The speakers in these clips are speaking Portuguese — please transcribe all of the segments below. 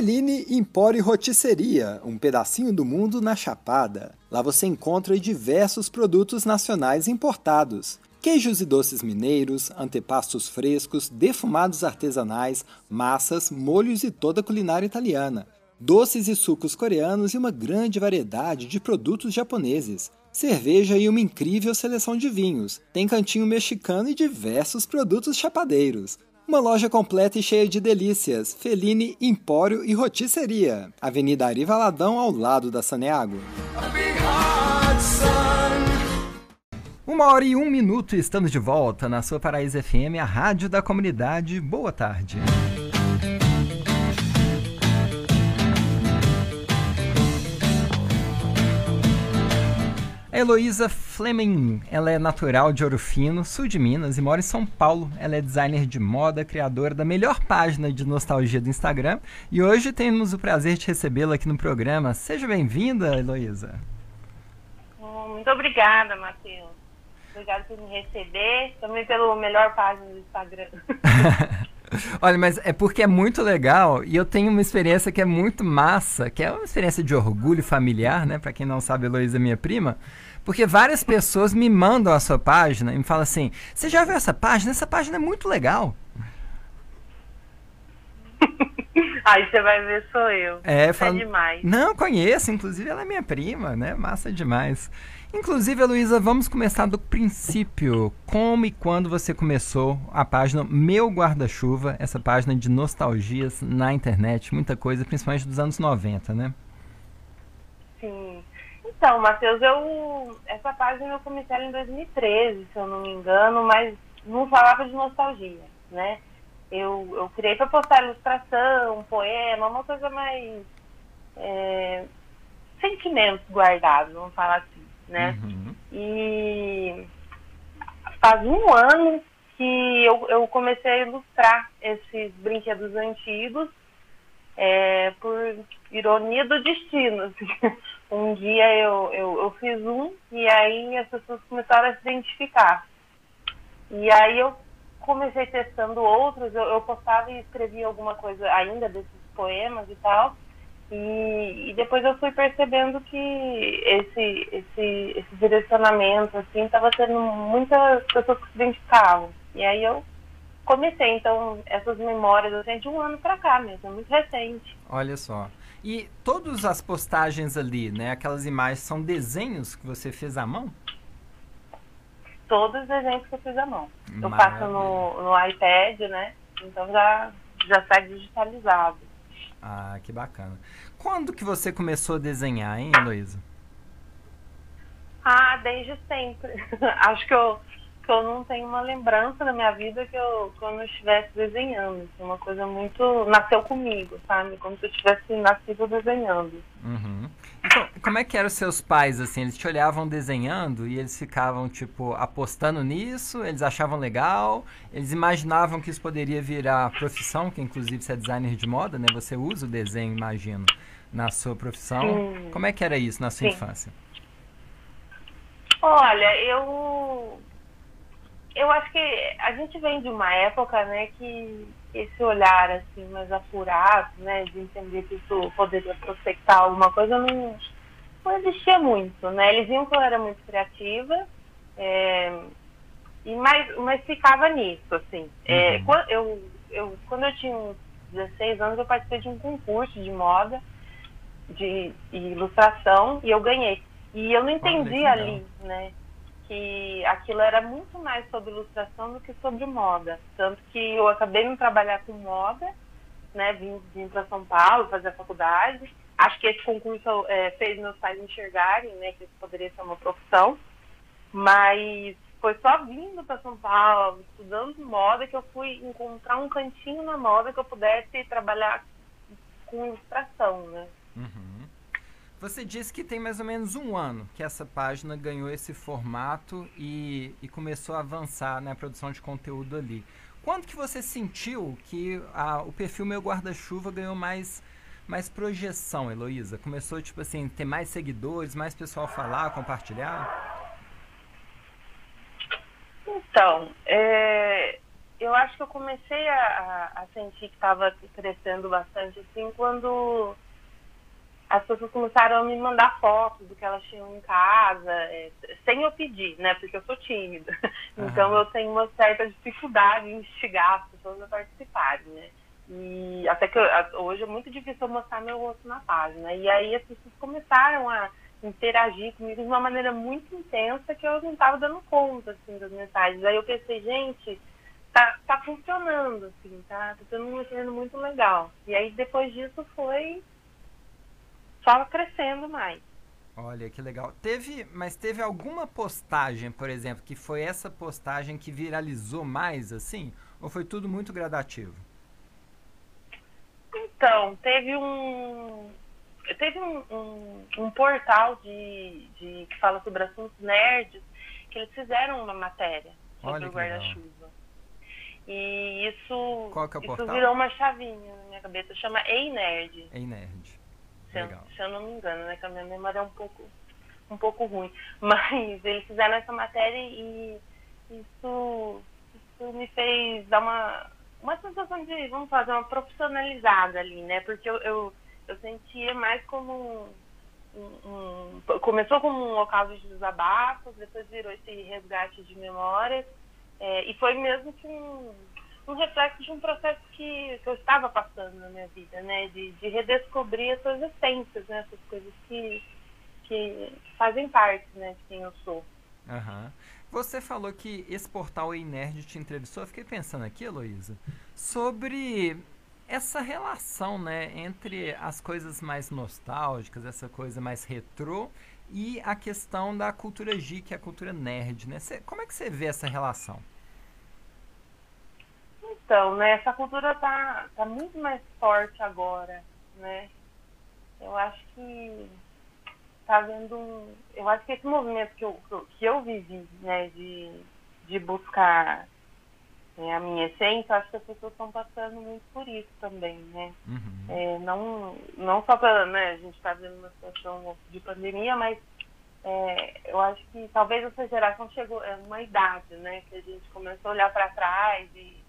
Feline Empório Rotisseria, um pedacinho do mundo na Chapada. Lá você encontra diversos produtos nacionais importados. Queijos e doces mineiros, antepastos frescos, defumados artesanais, massas, molhos e toda a culinária italiana. Doces e sucos coreanos e uma grande variedade de produtos japoneses. Cerveja e uma incrível seleção de vinhos. Tem cantinho mexicano e diversos produtos chapadeiros. Uma loja completa e cheia de delícias. Feline, Empório e Rotisseria. Avenida Ari Valadão, ao lado da Saneago. Uma hora e um minuto estamos de volta na sua Paraíso FM, a rádio da comunidade. Boa tarde. A Heloísa Fleming, ela é natural de Ouro Fino, sul de Minas e mora em São Paulo. Ela é designer de moda, criadora da melhor página de nostalgia do Instagram. E hoje temos o prazer de recebê-la aqui no programa. Seja bem-vinda, Heloísa. Muito obrigada, Matheus. Obrigada por me receber, também pelo melhor página do Instagram. Olha, mas é porque é muito legal e eu tenho uma experiência que é muito massa, que é uma experiência de orgulho familiar, né? Para quem não sabe, Heloísa é minha prima. Porque várias pessoas me mandam a sua página e me falam assim: Você já viu essa página? Essa página é muito legal. Aí você vai ver, sou eu. É, falo, é demais. Não, conheço, inclusive ela é minha prima, né? Massa demais. Inclusive, Luísa, vamos começar do princípio. Como e quando você começou a página Meu Guarda-Chuva, essa página de nostalgias na internet, muita coisa, principalmente dos anos 90, né? Sim. Então, Matheus, eu essa página eu comecei ela em 2013, se eu não me engano, mas não falava de nostalgia, né? Eu, eu criei para postar ilustração, poema, uma coisa mais é, sentimentos guardados, vamos falar assim né? Uhum. E faz um ano que eu, eu comecei a ilustrar esses brinquedos antigos é, por ironia do destino. Assim. Um dia eu, eu, eu fiz um e aí as pessoas começaram a se identificar. E aí eu comecei testando outros, eu, eu postava e escrevia alguma coisa ainda desses poemas e tal. E, e, depois eu fui percebendo que esse, esse, esse direcionamento, assim, estava tendo muitas pessoas que se identificavam. E aí eu comecei, então, essas memórias, assim, de um ano para cá mesmo, é muito recente. Olha só. E todas as postagens ali, né, aquelas imagens, são desenhos que você fez à mão? Todos os desenhos que eu fiz à mão. Maravilha. Eu faço no, no iPad, né, então já, já sai digitalizado. Ah, que bacana. Quando que você começou a desenhar, hein, Heloísa? Ah, desde sempre. Acho que eu, que eu não tenho uma lembrança na minha vida que eu, quando eu estivesse desenhando. É uma coisa muito. Nasceu comigo, sabe? Como se eu tivesse nascido desenhando. Uhum. Então, como é que eram os seus pais, assim? Eles te olhavam desenhando e eles ficavam, tipo, apostando nisso? Eles achavam legal? Eles imaginavam que isso poderia virar profissão, que inclusive você é designer de moda, né? Você usa o desenho, imagino, na sua profissão. Sim. Como é que era isso na sua Sim. infância? Olha, eu... Eu acho que a gente vem de uma época, né, que esse olhar assim mais apurado, né, de entender que isso poderia prospectar alguma coisa não, não existia muito, né? Eles viam que eu era muito criativa, é, e mais, mas ficava nisso, assim. É, uhum. quando, eu, eu, quando eu tinha uns 16 anos, eu participei de um concurso de moda, de, de ilustração, e eu ganhei. E eu não entendi ali, né? Que aquilo era muito mais sobre ilustração do que sobre moda. Tanto que eu acabei de trabalhar com moda, né? Vim, vim para São Paulo fazer a faculdade. Acho que esse concurso é, fez meus pais enxergarem, né? Que isso poderia ser uma profissão. Mas foi só vindo para São Paulo, estudando moda, que eu fui encontrar um cantinho na moda que eu pudesse trabalhar com ilustração, né? Uhum. Você disse que tem mais ou menos um ano que essa página ganhou esse formato e, e começou a avançar na produção de conteúdo ali. Quando que você sentiu que a, o perfil Meu Guarda-Chuva ganhou mais, mais projeção, Heloísa? Começou, tipo assim, ter mais seguidores, mais pessoal falar, compartilhar? Então, é, eu acho que eu comecei a, a sentir que estava crescendo bastante assim quando as pessoas começaram a me mandar fotos do que elas tinham em casa, é, sem eu pedir, né? Porque eu sou tímida. Uhum. Então eu tenho uma certa dificuldade em instigar as pessoas a participarem, né? E até que eu, hoje é muito difícil eu mostrar meu rosto na página. E aí as pessoas começaram a interagir comigo de uma maneira muito intensa que eu não estava dando conta, assim, das mensagens. Aí eu pensei, gente, tá, tá funcionando, assim, tá, tá sendo um retorno muito legal. E aí depois disso foi só crescendo mais. Olha que legal. Teve, mas teve alguma postagem, por exemplo, que foi essa postagem que viralizou mais, assim? Ou foi tudo muito gradativo? Então, teve um. Teve um, um, um portal de, de, que fala sobre assuntos nerds que eles fizeram uma matéria sobre o guarda-chuva. E isso, Qual que é o isso portal? virou uma chavinha na minha cabeça. Chama Ei Nerd. Ei Nerd. Se eu, se eu, não me engano, né? Que a minha memória é um pouco, um pouco ruim. Mas eles fizeram essa matéria e isso, isso me fez dar uma, uma sensação de, vamos fazer, uma profissionalizada ali, né? Porque eu, eu, eu sentia mais como um, um, Começou como um local de desabafos, depois virou esse resgate de memórias. É, e foi mesmo que um, um reflexo de um processo que, que eu estava passando na minha vida, né? De, de redescobrir essas essências, né? Essas coisas que, que fazem parte, né? De quem eu sou. Uhum. Você falou que esse portal Ei Nerd te entrevistou. Eu fiquei pensando aqui, Heloísa, sobre essa relação, né, entre as coisas mais nostálgicas, essa coisa mais retrô e a questão da cultura geek, a cultura nerd, né? Cê, como é que você vê essa relação? Então, né, essa cultura tá, tá muito mais forte agora, né? Eu acho que tá vendo um, eu acho que esse movimento que eu, que eu vivi, né, de, de buscar né, a minha essência, acho que as pessoas estão passando muito por isso também, né? Uhum. É, não, não só para, né, a gente está vendo uma situação de pandemia, mas é, eu acho que talvez essa geração chegou é uma idade, né, que a gente começou a olhar para trás e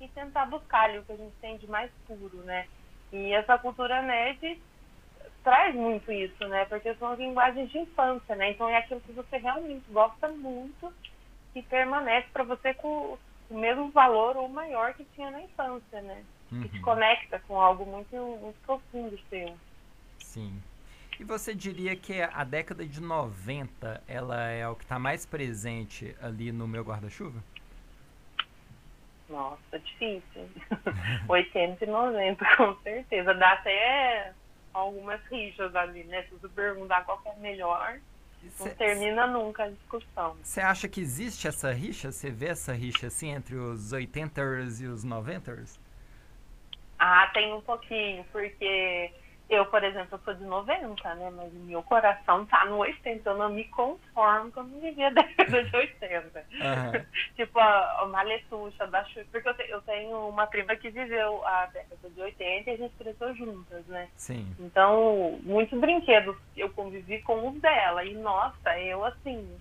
e tentar buscar ali o que a gente tem de mais puro, né? E essa cultura nerd traz muito isso, né? Porque são as linguagens de infância, né? Então é aquilo que você realmente gosta muito e permanece para você com o mesmo valor ou maior que tinha na infância, né? Uhum. Que te conecta com algo muito, muito profundo seu. Sim. E você diria que a década de 90 ela é o que está mais presente ali no meu guarda-chuva? Nossa, difícil. 80 e 90, com certeza. Dá até algumas rixas ali, né? Se você perguntar qual é melhor, Cê, não termina nunca a discussão. Você acha que existe essa rixa? Você vê essa rixa assim entre os 80ers e os 90ers? Ah, tem um pouquinho, porque eu, por exemplo, eu sou de 90, né? Mas meu coração tá no 80. Eu não me conformo com eu não vivia a década de 80. Uhum. tipo, a, a Maletuxa da Xuxa. Porque eu, te, eu, tenho uma prima que viveu a década de 80 e a gente cresceu juntas, né? Sim. Então, muitos brinquedos eu convivi com os dela. E, nossa, eu, assim,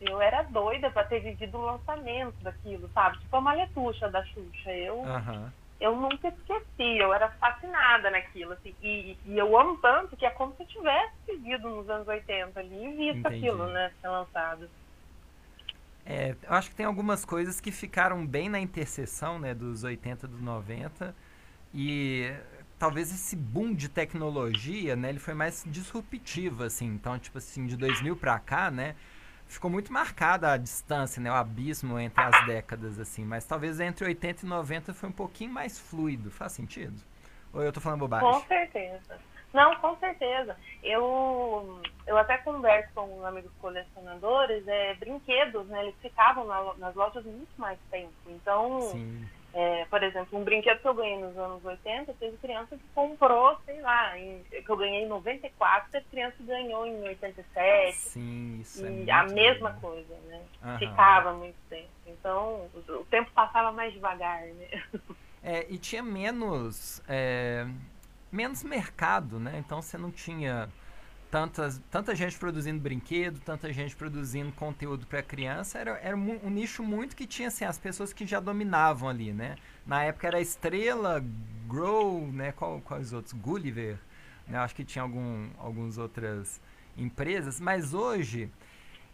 eu era doida pra ter vivido o lançamento daquilo, sabe? Tipo a Maletuxa da Xuxa. Eu... Uhum eu nunca esqueci, eu era fascinada naquilo, assim, e, e, eu amo tanto que é como se eu tivesse vivido nos anos 80 ali e visto Entendi. aquilo, né, ser lançado. É, eu acho que tem algumas coisas que ficaram bem na interseção, né, dos 80 e dos 90, e talvez esse boom de tecnologia, né, ele foi mais disruptivo, assim, então, tipo assim, de 2000 para cá, né, ficou muito marcada a distância, né, o abismo entre as décadas, assim. Mas talvez entre 80 e 90 foi um pouquinho mais fluido. Faz sentido? Ou eu tô falando bobagem? Com certeza. Não, com certeza. Eu, eu até converso com amigos colecionadores, é, brinquedos, né? Eles ficavam na, nas lojas muito mais tempo. Então, Sim é, por exemplo, um brinquedo que eu ganhei nos anos 80, teve criança que comprou, sei lá, em, que eu ganhei em 94, teve criança que ganhou em 87. Sim, isso E é a mesma coisa, né? Uhum. Ficava muito tempo. Então, o, tempo passava mais devagar, né? É, e tinha menos, é, menos mercado, né? Então você não tinha tantas, tanta gente produzindo brinquedo, tanta gente produzindo conteúdo para criança, era, era um, um, nicho muito que tinha assim, as pessoas que já dominavam ali, né? Na época era Estrela, Grow, né? Qual, quais outros? Gulliver, né? Acho que tinha algum, algumas outras empresas, mas hoje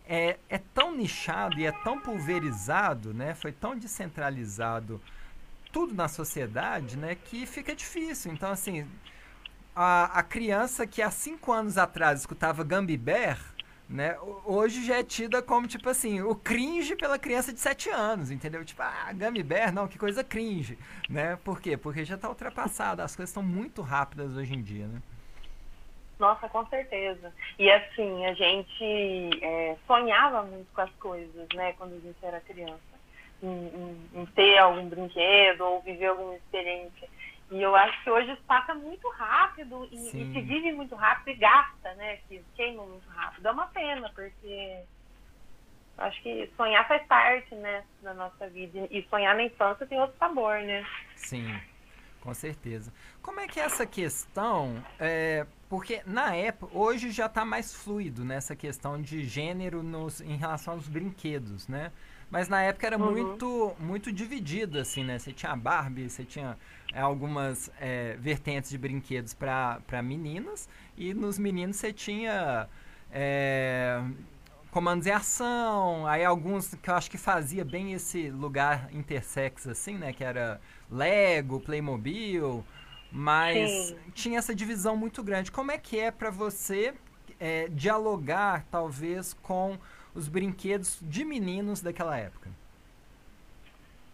é, é tão nichado e é tão pulverizado, né? Foi tão descentralizado tudo na sociedade, né? Que fica difícil. Então, assim, a, a criança que há cinco anos atrás escutava Gumby Bear, né, hoje já é tida como, tipo assim, o cringe pela criança de 7 anos, entendeu? Tipo, ah, Gummy Bear, não, que coisa cringe, né? Por quê? Porque já está ultrapassada, as coisas estão muito rápidas hoje em dia, né? Nossa, com certeza. E assim, a gente é, sonhava muito com as coisas, né, quando a gente era criança. Em, em, em ter algum brinquedo ou viver alguma experiência. E eu acho que hoje passa muito rápido e, e, se vive muito rápido e gasta, né? Que queima muito rápido. É uma pena, porque acho que sonhar faz parte, né, da nossa vida. E sonhar na infância tem outro sabor, né? Sim, com certeza. Como é que é essa questão? É, porque na época, hoje já está mais fluido nessa questão de gênero nos, em relação aos brinquedos, né? Mas na época era uhum. muito muito dividido, assim, né? Você tinha a Barbie, você tinha é, algumas é, vertentes de brinquedos para meninas e nos meninos você tinha é, comandos em ação, aí alguns que eu acho que fazia bem esse lugar intersex, assim, né? Que era Lego, Playmobil, mas Sim. tinha essa divisão muito grande. Como é que é para você é, dialogar, talvez, com os brinquedos de meninos daquela época?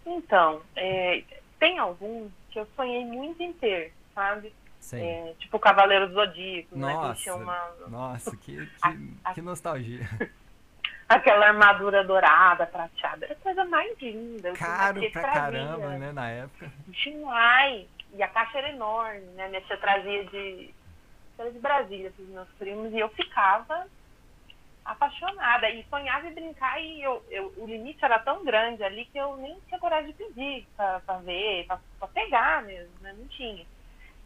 Então, é, tem alguns que eu sonhei muito em ter, sabe? É, tipo Cavaleiro do Zodíaco, nossa, né? Que uma... Nossa, que, que, a, que nostalgia. Aquela armadura dourada, prateada, era a coisa mais linda. Caro pra caramba, né, na época. Demais. E a caixa era enorme, né? Minha tia trazia de, era de Brasília para os meus primos e eu ficava apaixonada e sonhava em brincar e eu, eu, o limite era tão grande ali que eu nem tinha coragem de pedir para ver, para pegar mesmo, né? Não tinha.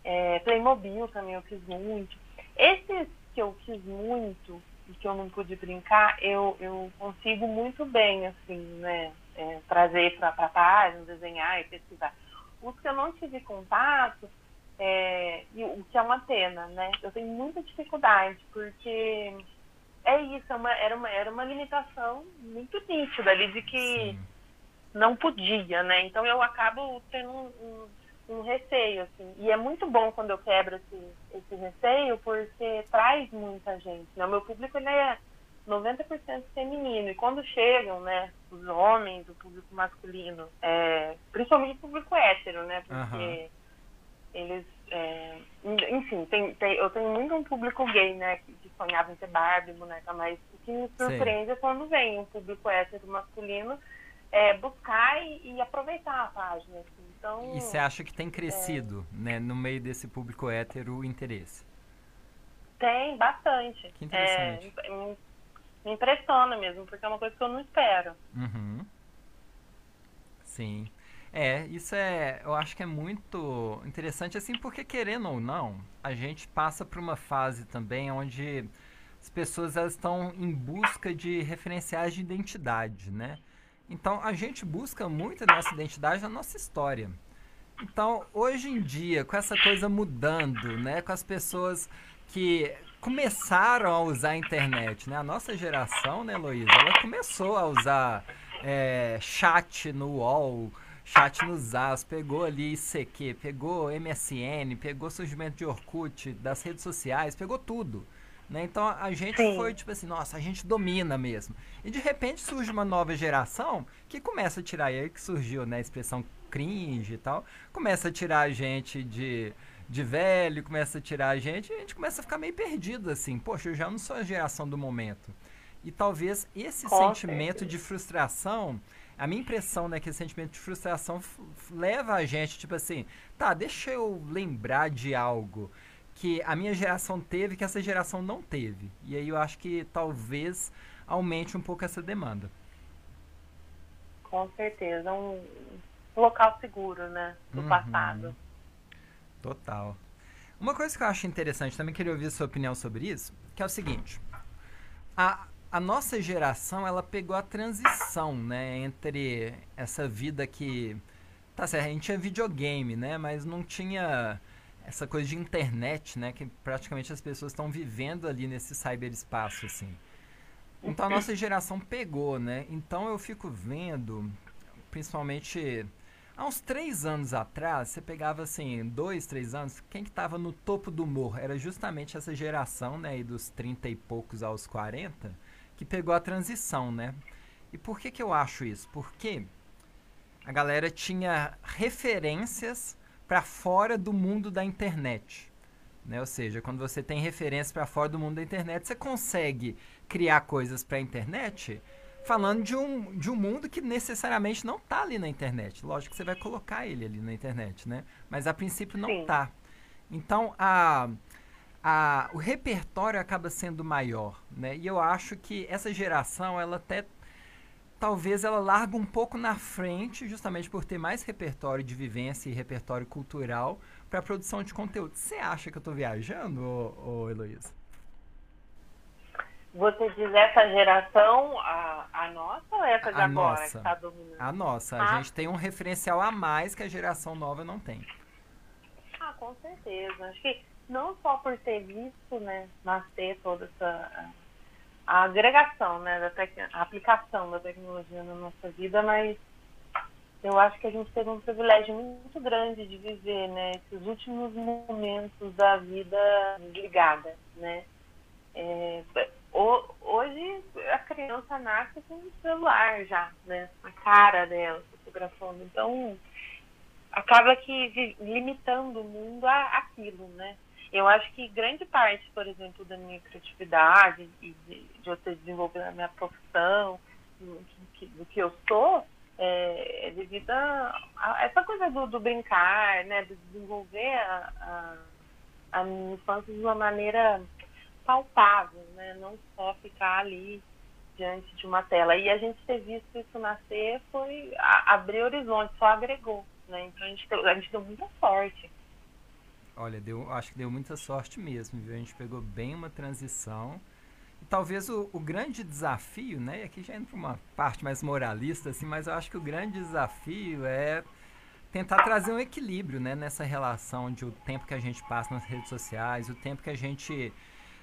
É, Playmobil também eu fiz muito. Esses que eu fiz muito e que eu não pude brincar, eu, eu consigo muito bem, assim, né? É, trazer para a página, desenhar e pesquisar. Os que eu não tive contato, é, e o que é uma pena, né? Eu tenho muita dificuldade, porque é isso, é uma, era, uma, era uma limitação muito nítida ali de que Sim. não podia, né? Então eu acabo tendo um, um, um, receio, assim. E é muito bom quando eu quebro esse, esse receio, porque traz muita gente. Né? O meu público ele é 90% feminino. E quando chegam, né, os homens, o público masculino, é, principalmente o público hétero, né? Porque uhum. eles é, enfim, tem, tem, eu tenho muito um público gay, né, que, sonhava em ser Barbie, boneca, mas o que me surpreende Sim. é quando vem um público hétero masculino é, buscar e, e, aproveitar a página. Assim. Então, e você acha que tem crescido, é, né, no meio desse público hétero o interesse? Tem, bastante. Que interessante. É, me, me impressiona mesmo, porque é uma coisa que eu não espero. Uhum. Sim. É, isso é, eu acho que é muito interessante assim, porque querendo ou não, a gente passa por uma fase também onde as pessoas elas estão em busca de referenciais de identidade, né? Então a gente busca muito a nossa identidade na nossa história. Então, hoje em dia, com essa coisa mudando, né, com as pessoas que começaram a usar a internet, né? A nossa geração, né, Luísa, ela começou a usar é, chat no UOL, chat no Zaz, pegou ali ICQ, pegou MSN, pegou surgimento de Orkut, das redes sociais, pegou tudo. Né? Então a gente Sim. foi tipo assim, nossa, a gente domina mesmo. E de repente surge uma nova geração que começa a tirar, e aí que surgiu né, a expressão cringe e tal, começa a tirar a gente de, de velho, começa a tirar a gente, e a gente começa a ficar meio perdido assim, poxa, eu já não sou a geração do momento. E talvez esse Com sentimento certeza. de frustração a minha impressão, né, que esse sentimento de frustração leva a gente, tipo assim, tá, deixa eu lembrar de algo que a minha geração teve que essa geração não teve. E aí eu acho que talvez aumente um pouco essa demanda. Com certeza, um local seguro, né, do uhum. passado. Total. Uma coisa que eu acho interessante, também queria ouvir a sua opinião sobre isso, que é o seguinte. A, a nossa geração, ela pegou a transição, né, entre essa vida que... Tá certo, a gente tinha videogame, né, mas não tinha essa coisa de internet, né, que praticamente as pessoas estão vivendo ali nesse cyberespaço, assim. Então a nossa geração pegou, né? Então eu fico vendo, principalmente Há uns três anos atrás, você pegava assim, dois, três anos, quem que estava no topo do morro era justamente essa geração, né, dos 30 e poucos aos 40, que pegou a transição, né? E por que que eu acho isso? Porque a galera tinha referências para fora do mundo da internet. Né? Ou seja, quando você tem referências para fora do mundo da internet, você consegue criar coisas para a internet falando de um, de um mundo que necessariamente não está ali na internet. Lógico que você vai colocar ele ali na internet, né? Mas a princípio não está. Então, a, a, o repertório acaba sendo maior, né? E eu acho que essa geração, ela até talvez ela larga um pouco na frente, justamente por ter mais repertório de vivência e repertório cultural para produção de conteúdo. Você acha que eu estou viajando, ô, ô Heloísa? Você diz essa geração, a, a nossa ou essa de a agora nossa. que está dominando? A nossa. Ah. A gente tem um referencial a mais que a geração nova não tem. Ah, com certeza. Acho que não só por ter visto, né, nascer toda essa a agregação, né, da tec... a aplicação da tecnologia na nossa vida, mas eu acho que a gente teve um privilégio muito grande de viver, né, esses últimos momentos da vida desligada, né. É, hoje a criança nasce com um celular já, né? A cara dela fotografando. Então, acaba que limitando o mundo a aquilo, né? Eu acho que grande parte, por exemplo, da minha criatividade e de, de eu ter desenvolvido a minha profissão, do que, do que eu sou, é, é devido a, a, essa coisa do, do, brincar, né? De desenvolver a, a, a minha infância de uma maneira palpável, né? Não só ficar ali diante de uma tela. E a gente ter visto isso nascer foi a, abrir horizonte, só agregou, né? Então a gente, a gente deu muita sorte. Olha, deu, acho que deu muita sorte mesmo, viu? A gente pegou bem uma transição. E talvez o, o grande desafio, né? E aqui já entra uma parte mais moralista, assim, mas eu acho que o grande desafio é tentar trazer um equilíbrio, né? Nessa relação de o tempo que a gente passa nas redes sociais, o tempo que a gente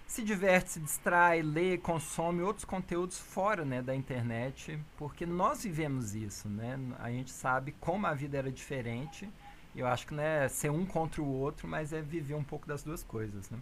se diverte, se distrai, lê, consome outros conteúdos fora né, da internet, porque nós vivemos isso, né? A gente sabe como a vida era diferente. Eu acho que não é ser um contra o outro, mas é viver um pouco das duas coisas, né?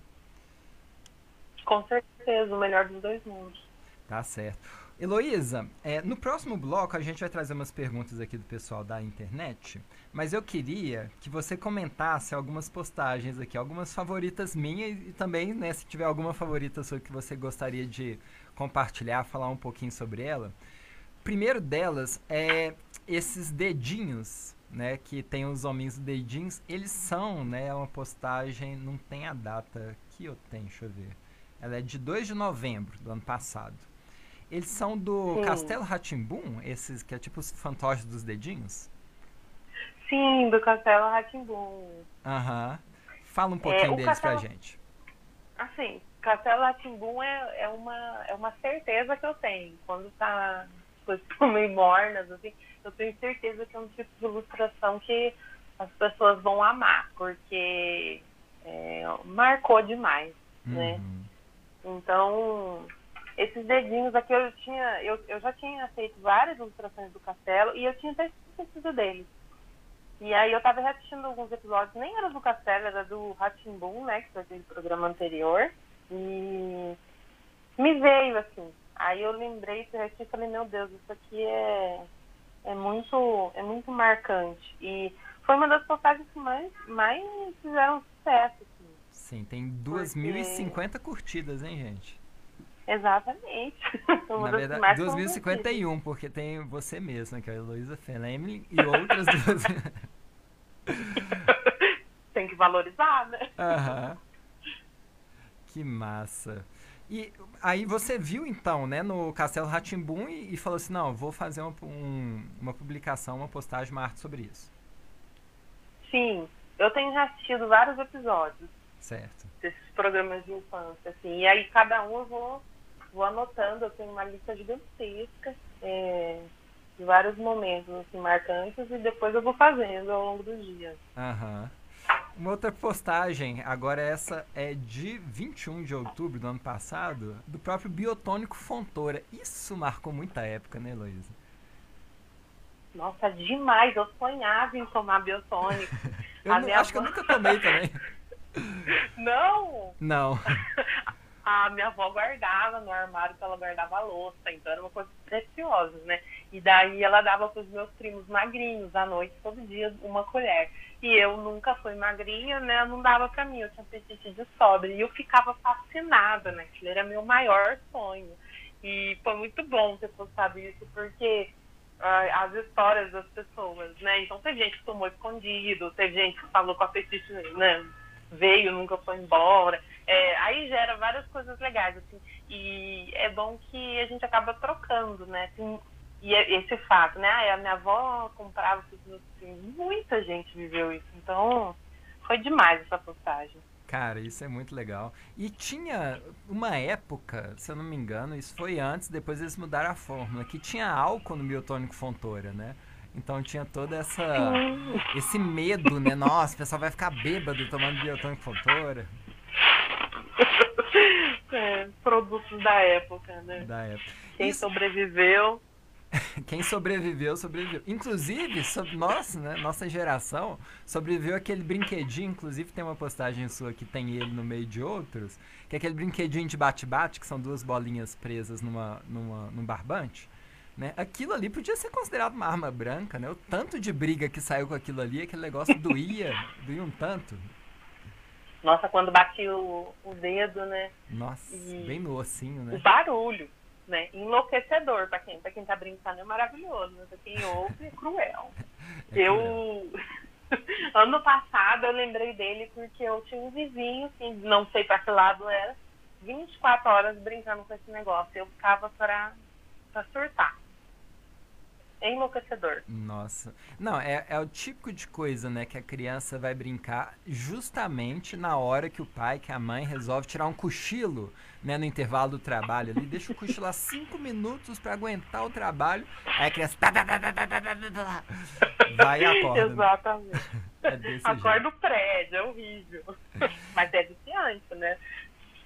Com certeza, o melhor dos dois mundos. Tá certo. Heloísa, é, no próximo bloco a gente vai trazer umas perguntas aqui do pessoal da internet, mas eu queria que você comentasse algumas postagens aqui, algumas favoritas minhas e também, né, se tiver alguma favorita sua que você gostaria de compartilhar, falar um pouquinho sobre ela. Primeiro delas é esses dedinhos, né, que tem os hominhos dedinhos, eles são, né, uma postagem, não tem a data que eu tenho, deixa eu ver. Ela é de 2 de novembro do ano passado. Eles são do Sim. Castelo Ratimbum, esses que é tipo os fantoches dos dedinhos? Sim, do Castelo Ratimbum. Aham. Fala um é, pouquinho é, deles Castelo... pra gente. Assim, Castelo Ratimbum é, é, uma, é uma certeza que eu tenho. Quando tá coisas meio mornas, assim, eu tenho certeza que é um tipo de ilustração que as pessoas vão amar, porque é, marcou demais, né? uhum. né? Então, esses dedinhos aqui eu tinha, eu, eu já tinha feito várias ilustrações do castelo e eu tinha até esquecido deles. E aí eu tava reassistindo alguns episódios, nem era do castelo, era do Ratimbun, né, que foi aquele programa anterior. E me veio assim. Aí eu lembrei e falei, meu Deus, isso aqui é, é muito, é muito marcante. E foi uma das postagens que mais, mais fizeram sucesso. Assim. Sim, tem 2.050 porque... curtidas, hein, gente? Exatamente. Na verdade, 2051, porque tem você mesma, que é a Heloísa Fenley, e outras duas. tem que valorizar, né? Aham. Que massa. E aí você viu então, né, no Castelo Ratimbum e, e falou assim, não, vou fazer uma, um, uma publicação, uma postagem, uma arte sobre isso. Sim, eu tenho assistido vários episódios. Certo. Desses programas de infância, assim. E aí cada um eu vou, vou anotando, eu tenho uma lista gigantesca é, de vários momentos assim, marcantes e depois eu vou fazendo ao longo dos dias. Aham. Uhum. Uma outra postagem, agora essa é de 21 de outubro do ano passado, do próprio Biotônico Fontoura. Isso marcou muita época, né, Heloísa? Nossa, demais. Eu sonhava em tomar biotônico. eu não, acho avó... que eu nunca tomei também. Não? Não. A minha avó guardava no armário que ela guardava a louça, então era uma coisa preciosa, né? E daí ela dava para os meus primos magrinhos à noite, todo dia, uma colher. E eu nunca fui magrinha, né? Não dava para mim, eu tinha apetite de sobra. E eu ficava fascinada, né? Aquilo era meu maior sonho. E foi muito bom ter postado isso, porque uh, as histórias das pessoas, né? Então teve gente que tomou escondido, teve gente que falou com apetite, né? Veio, nunca foi embora. É, aí gera várias coisas legais, assim. E é bom que a gente acaba trocando, né? Assim, e é esse fato, né? Ah, a minha avó comprava os meus filhos. Muita gente viveu isso. Então, foi demais essa postagem. Cara, isso é muito legal. E tinha uma época, se eu não me engano, isso foi antes, depois eles mudaram a fórmula, que tinha álcool no biotônico Fontoura, né? Então tinha toda essa esse medo, né? Nossa, o pessoal vai ficar bêbado tomando biotônico Fontoura. É, produtos da época, né? Da época. Quem sobreviveu Quem sobreviveu, sobreviveu. Inclusive, sobre nossa, né, nossa geração, sobreviveu aquele brinquedinho. Inclusive, tem uma postagem sua que tem ele no meio de outros, que é aquele brinquedinho de bate-bate, que são duas bolinhas presas numa, numa, num barbante. Né? Aquilo ali podia ser considerado uma arma branca, né? O tanto de briga que saiu com aquilo ali, aquele negócio doía, doía um tanto. Nossa, quando batia o, o dedo, né? Nossa, e bem no ossinho, né? O barulho né? Enlouquecedor para quem, para quem tá brincando é maravilhoso, mas pra quem ouve é cruel. É eu ano passado eu lembrei dele porque eu tinha um vizinho, assim, não sei para que lado era, 24 horas brincando com esse negócio. Eu ficava para para surtar enlouquecedor. Nossa. Não, é, é o típico de coisa, né, que a criança vai brincar justamente na hora que o pai, que a mãe resolve tirar um cochilo, né, no intervalo do trabalho ali. Deixa o cochilo cinco minutos para aguentar o trabalho. Aí a criança vai e acorda. Né? Exatamente. É acorda o prédio, é horrível. Mas é viciante, né?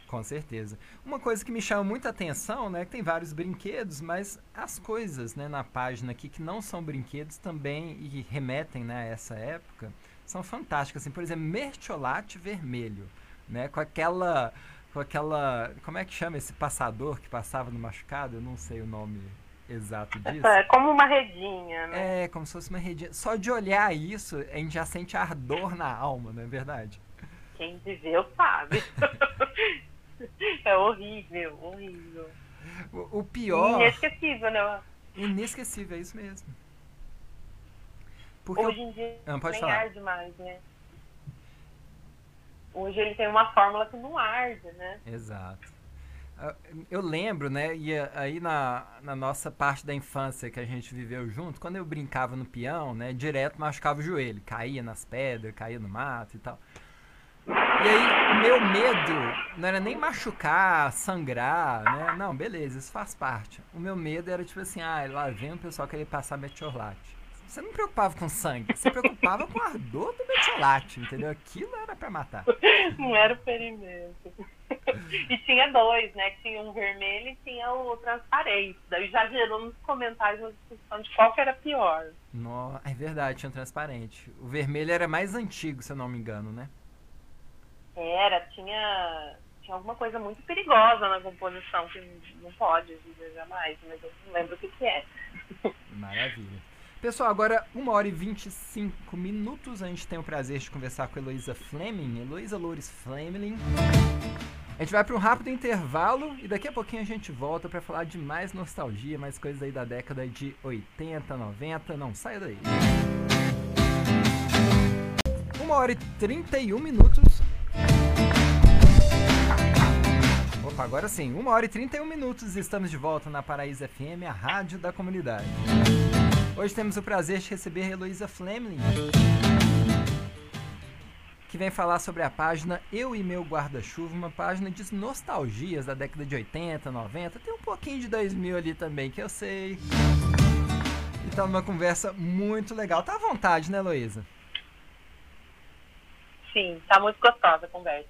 Com certeza. Uma coisa que me chama muita atenção, né, que tem vários brinquedos, mas as coisas, né, na página aqui que não são brinquedos também e remetem, né, a essa época, são fantásticas. Assim, por exemplo, mertiolate vermelho, né, com aquela com aquela, como é que chama esse passador que passava no machucado? Eu não sei o nome exato disso. É como uma redinha, né? É, como se fosse uma redinha. Só de olhar isso, a gente já sente ardor na alma, não é verdade? Quem viveu sabe. É horrível, horrível. O, o pior. Inesquecível, né? Inesquecível, é isso mesmo. Porque Hoje em dia não, pode nem falar. arde mais, né? Hoje ele tem uma fórmula que não arde, né? Exato. Ah, eu lembro, né? E aí na, na nossa parte da infância que a gente viveu junto, quando eu brincava no peão, né? Direto machucava o joelho, caía nas pedras, caía no mato e tal. E aí, o meu medo não era nem machucar, sangrar, né? Não, beleza, isso faz parte. O meu medo era tipo assim, ah, lá vem o pessoal querer passar metiolate. Você não preocupava com sangue, você preocupava com a ardor do metiolate, entendeu? Aquilo era para matar. Não era o ferimento. E tinha dois, né? Tinha um vermelho e tinha o transparente. Daí já gerou nos comentários uma discussão de qual que era pior. No... É verdade, tinha um transparente. O vermelho era mais antigo, se eu não me engano, né? Era, tinha, tinha alguma coisa muito perigosa na composição que não pode jamais, mas eu não lembro o que, que é. Maravilha. Pessoal, agora 1 hora e 25 minutos. A gente tem o prazer de conversar com a Heloísa Fleming, Heloísa Loures Fleming. A gente vai para um rápido intervalo e daqui a pouquinho a gente volta para falar de mais nostalgia, mais coisas aí da década de 80, 90. Não saia daí. 1 hora e 31 minutos. Opa, agora sim, 1 hora e 31 minutos, estamos de volta na Paraíso FM, a rádio da comunidade. Hoje temos o prazer de receber a Heloísa Fleming, que vem falar sobre a página Eu e Meu Guarda-Chuva, uma página de nostalgias da década de 80, 90, tem um pouquinho de 2000 ali também, que eu sei. E tá numa conversa muito legal. Tá à vontade, né, Heloísa? Sim, tá muito gostosa a conversa.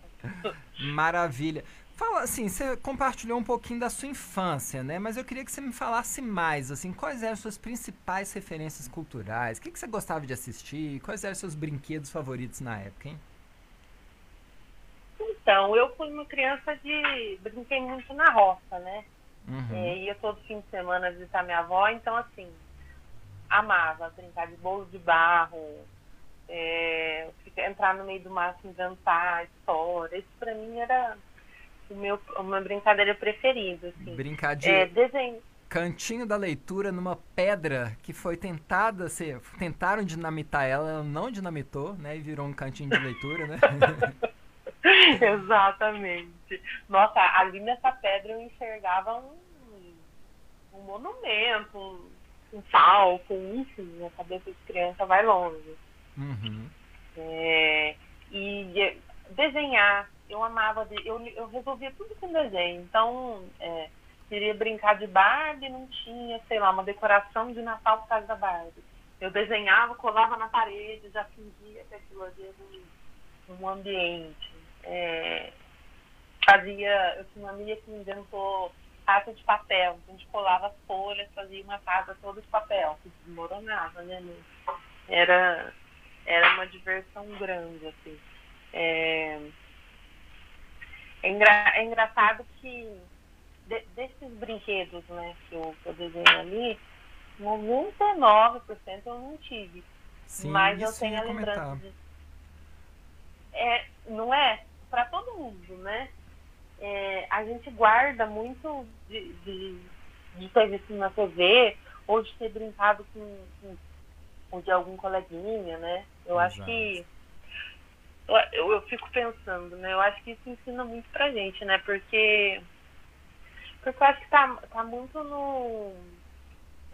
Maravilha. Fala assim, você compartilhou um pouquinho da sua infância, né? Mas eu queria que você me falasse mais, assim, quais eram as suas principais referências culturais? O que, que você gostava de assistir? Quais eram os seus brinquedos favoritos na época, hein? Então, eu fui uma criança de. brinquei muito na roça, né? Uhum. É, ia todo fim de semana visitar minha avó, então, assim, amava brincar de bolo de barro, é, entrar no meio do mato, inventar história. Isso pra mim era o meu, uma brincadeira preferida. Assim. Brincar de é, desenho. cantinho da leitura numa pedra que foi tentada ser. Tentaram dinamitar ela, ela não dinamitou, né? E virou um cantinho de leitura, né? Exatamente. Nossa, ali nessa pedra eu enxergava um, um monumento, um, um palco, enfim, a cabeça de criança vai longe. Uhum. É, e desenhar, eu amava, de, eu, eu resolvia tudo com desenho. Então, é, queria brincar de Barbie, não tinha, sei lá, uma decoração de Natal por causa da Barbie. Eu desenhava, colava na parede, já fingia que aquilo era um, um ambiente. É, fazia, eu tinha uma amiga que inventou casa de papel. A gente colava as folhas, fazia uma casa toda de papel, que desmoronava, né? Era, era uma diversão grande, assim. É, é, engra, é engraçado que de, desses brinquedos né, que eu, que eu desenho ali, 99% eu não tive. Sim, mas eu tenho a lembrança de. É, não é? Para todo mundo, né? É, a gente guarda muito de, de, de, ter visto na TV ou de ter brincado com, com, com de algum coleguinha, né? Eu Exato. acho que eu, eu fico pensando, né? Eu acho que isso ensina muito pra gente, né? Porque, porque eu acho que tá, tá muito no,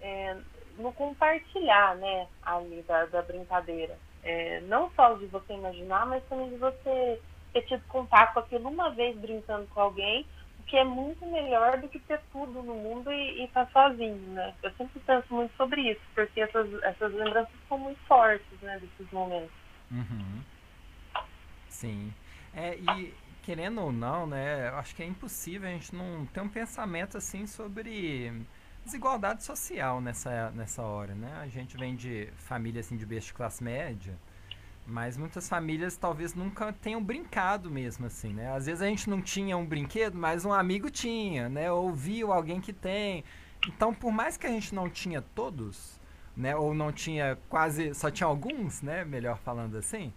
é, no compartilhar, né? Ali da, da brincadeira. É, não só de você imaginar, mas também de você ter tido contato com aquilo uma vez brincando com alguém, o que é muito melhor do que ter tudo no mundo e estar tá sozinho, né? Eu sempre penso muito sobre isso, porque essas, essas lembranças são muito fortes, né? Desses momentos. Uhum. Sim. É, e querendo ou não, né, acho que é impossível a gente não ter um pensamento assim sobre desigualdade social nessa, nessa hora, né? A gente vem de família assim de berço classe média, mas muitas famílias talvez nunca tenham brincado mesmo assim, né? Às vezes a gente não tinha um brinquedo, mas um amigo tinha, né? Ou viu alguém que tem. Então, por mais que a gente não tinha todos, né, ou não tinha quase, só tinha alguns, né, melhor falando assim,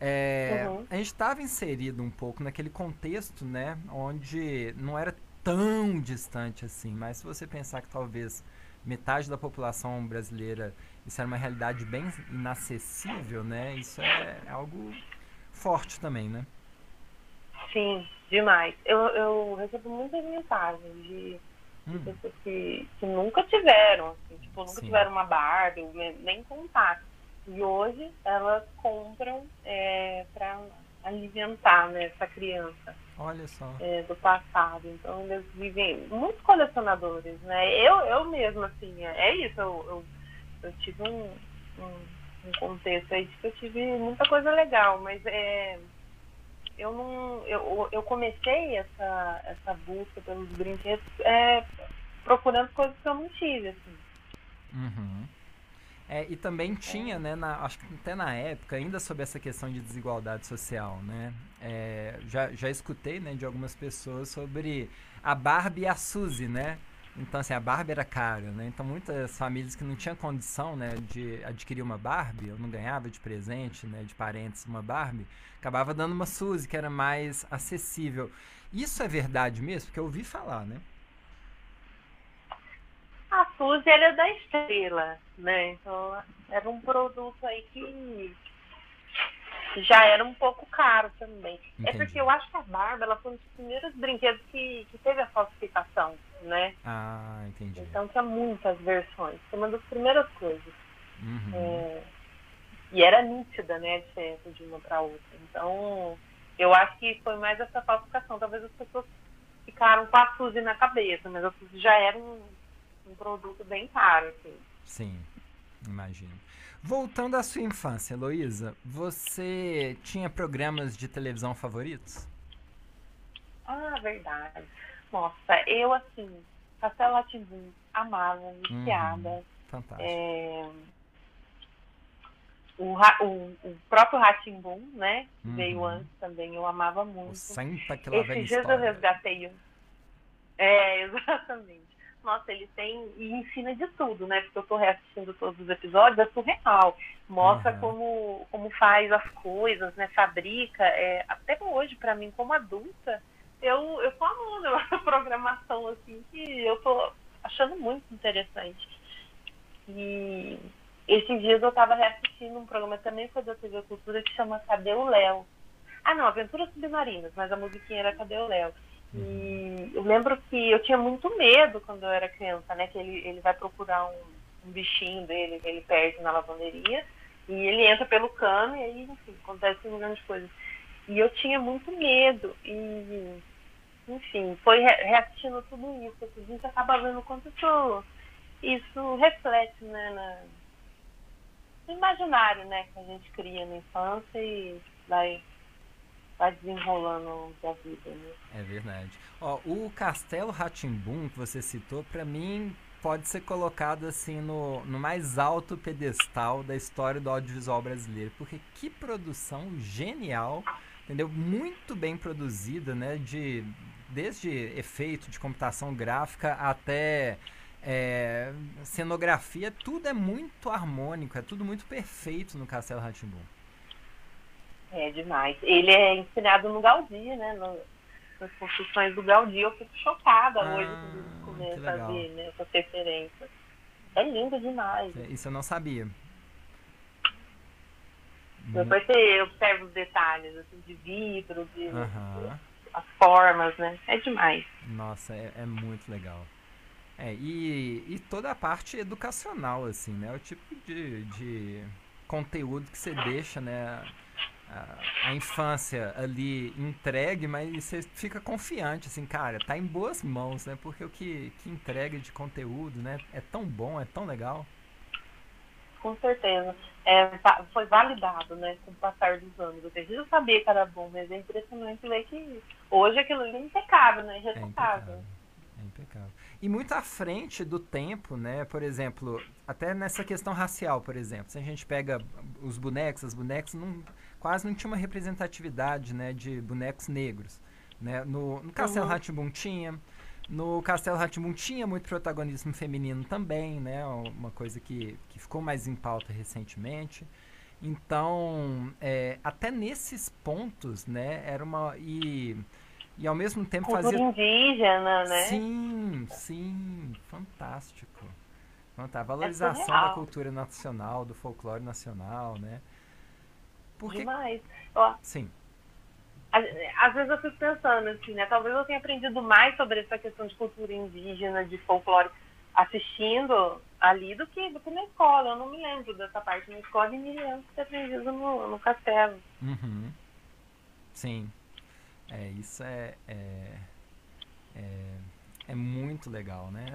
é, uhum. A gente estava inserido um pouco naquele contexto, né? Onde não era tão distante assim. Mas se você pensar que talvez metade da população brasileira isso era uma realidade bem inacessível, né? Isso é algo forte também, né? Sim, demais. Eu, eu recebo muitas mensagens de, hum. pessoas que, que nunca tiveram, assim, tipo, nunca Sim. tiveram uma Barbie, nem contato. E hoje elas compram é, para alimentar né, essa criança. Olha só. É, do passado. Então eles vivem. Muitos colecionadores, né? Eu, eu mesmo, assim, é, é isso. Eu, eu, eu tive um, um, um, contexto aí de que eu tive muita coisa legal, mas é, eu não. Eu, eu comecei essa, essa busca pelos brinquedos é, procurando coisas que eu não tive, assim. Uhum. É, e também tinha, né, na, acho que até na época, ainda sobre essa questão de desigualdade social, né? É, já, já escutei, né, de algumas pessoas sobre a Barbie e a Suzy, né? Então, assim, a Barbie era cara, né? Então, muitas famílias que não tinham condição, né, de adquirir uma Barbie, ou não ganhava de presente, né, de parentes uma Barbie, acabava dando uma Suzy, que era mais acessível. Isso é verdade mesmo? Porque eu ouvi falar, né? A Suzy era da estrela, né? Então era um produto aí que já era um pouco caro também. Entendi. É porque eu acho que a Barba ela foi um dos primeiros brinquedos que, que teve a falsificação, né? Ah, entendi. Então tinha muitas versões. Foi uma das primeiras coisas. Uhum. É, e era nítida, né, a diferença de uma para outra. Então, eu acho que foi mais essa falsificação. Talvez as pessoas ficaram com a Suzy na cabeça, mas a Suzy já era um, um produto bem caro, assim. Sim, imagino. Voltando à sua infância, Heloísa, você tinha programas de televisão favoritos? Ah, verdade. Nossa, eu assim, Castelo Atimbum, amava, viciada. Uhum, fantástico. É, o, o, o próprio Ratimbum, né? Uhum. Veio antes também, eu amava muito. O Senta que lá Esses dias eu resgatei. É, exatamente. Nossa, ele tem. E ensina de tudo, né? Porque eu tô reassistindo todos os episódios, é surreal. Mostra uhum. como, como faz as coisas, né? Fabrica. É, até hoje, para mim, como adulta, eu, eu tô amando a programação, assim, que eu tô achando muito interessante. E esses dias eu estava reassistindo um programa também foi da TV Cultura que chama Cadê o Léo? Ah, não, Aventuras Submarinas, mas a musiquinha era Cadê o Léo? E eu lembro que eu tinha muito medo quando eu era criança, né? Que ele, ele vai procurar um, um bichinho dele, ele perde na lavanderia, e ele entra pelo cano, e aí, enfim, acontece um milhão de coisas. E eu tinha muito medo, e, enfim, foi reassistindo tudo isso. A gente acaba vendo quanto isso, isso reflete, né, na, no imaginário, né, que a gente cria na infância e vai vai desenrolando a vida, né? É verdade. Ó, o Castelo Ratimbum que você citou, para mim pode ser colocado assim no, no mais alto pedestal da história do audiovisual brasileiro, porque que produção genial, entendeu? Muito bem produzida, né? De desde efeito de computação gráfica até é, cenografia, tudo é muito harmônico, é tudo muito perfeito no Castelo Ratimbum. É demais. Ele é inspirado no Gaudí, né? No, nas construções do Gaudí. Eu fico chocada ah, hoje quando começa a ver né, essas referências. É lindo demais. É, isso eu não sabia. Depois você observa os detalhes, assim, de vidro, de, uhum. as formas, né? É demais. Nossa, é, é muito legal. É, e, e toda a parte educacional, assim, né? O tipo de, de conteúdo que você deixa, né? A, a, infância ali entregue, mas você fica confiante, assim, cara, tá em boas mãos, né? Porque o que, que entrega de conteúdo, né? É tão bom, é tão legal. Com certeza. É, foi validado, né, com o passar dos anos. Eu preciso saber que era bom, mas é impressionante ver que hoje aquilo ali é impecável, né? É impecável. É impecável e muito à frente do tempo, né? Por exemplo, até nessa questão racial, por exemplo, se a gente pega os bonecos, as bonecas não, quase não tinha uma representatividade, né, de bonecos negros, né? No, no Castelo uhum. Tinha, no Castelo Ratimbun tinha muito protagonismo feminino também, né? Uma coisa que, que ficou mais em pauta recentemente. Então, é, até nesses pontos, né, era uma e e ao mesmo tempo Cultura fazia. indígena, né? Sim, sim. Fantástico. A valorização é da cultura nacional, do folclore nacional, né? Porque... Demais. Ó, sim. Às vezes eu fico pensando assim, né? Talvez eu tenha aprendido mais sobre essa questão de cultura indígena, de folclore, assistindo ali do que, do que na escola. Eu não me lembro dessa parte na escola e me lembro de ter aprendido no, no castelo. Uhum. Sim. É, isso é, é, é, é, muito legal, né?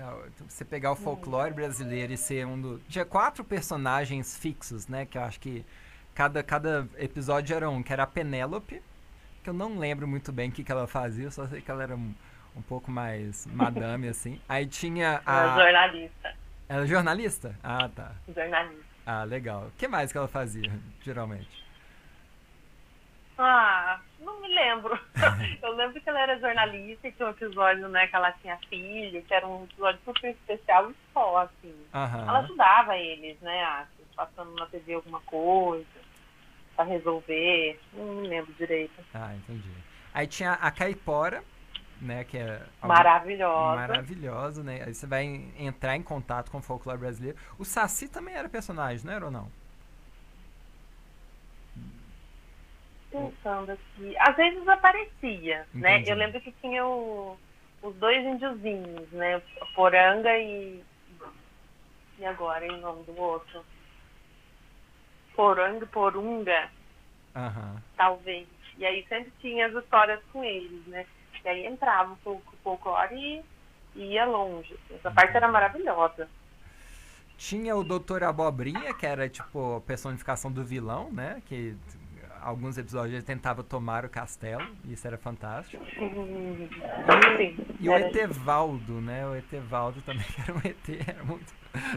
Você pegar o folclore brasileiro e ser um do... Tinha quatro personagens fixos, né? Que eu acho que cada, cada episódio era um, que era a Penélope, que eu não lembro muito bem o que, que ela fazia, só sei que ela era um, um pouco mais madame, assim. Aí tinha a... Ela é jornalista. Ela é jornalista? Ah, tá. Jornalista. Ah, legal. O que mais que ela fazia, geralmente? Ah, não me lembro. Eu lembro que ela era jornalista e tinha um episódio, né, que ela tinha filho, que era um episódio super especial e só, assim. Ela ajudava eles, né, passando na TV alguma coisa pra resolver. Não me lembro direito. Ah, entendi. Aí tinha a Caipora, né, que é maravilhosa. Maravilhosa, né? Aí você vai entrar em contato com o folclore brasileiro. O Saci também era personagem, não era ou não? pensando aqui. Às vezes aparecia, Entendi. né? Eu lembro que tinha o, os dois índiozinhos, né? Poranga e. E agora, em nome do outro? Poranga, Porunga, Aham. talvez. E aí sempre tinha as histórias com eles, né? E aí entrava um pouco o folclore e ia longe. assim. Essa parte era maravilhosa. Tinha o Doutor Abobrinha, que era tipo a personificação do vilão, né? Que alguns episódios ele tentava tomar o castelo, e isso era fantástico. Sim. E o Etevaldo, né? O Etevaldo também era um ET, era muito.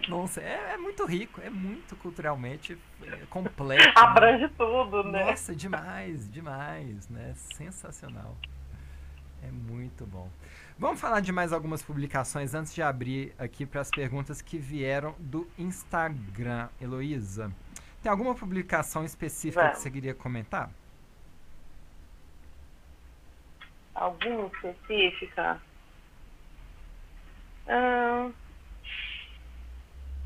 Não sei, é, é muito rico, é muito culturalmente é, completo. né? Abrange tudo, né? Nossa, demais, demais, né? Sensacional. É muito bom. Vamos falar de mais algumas publicações antes de abrir aqui para as perguntas que vieram do Instagram. Heloísa, tem alguma publicação específica que Vamos. você queria comentar? Alguma específica? Não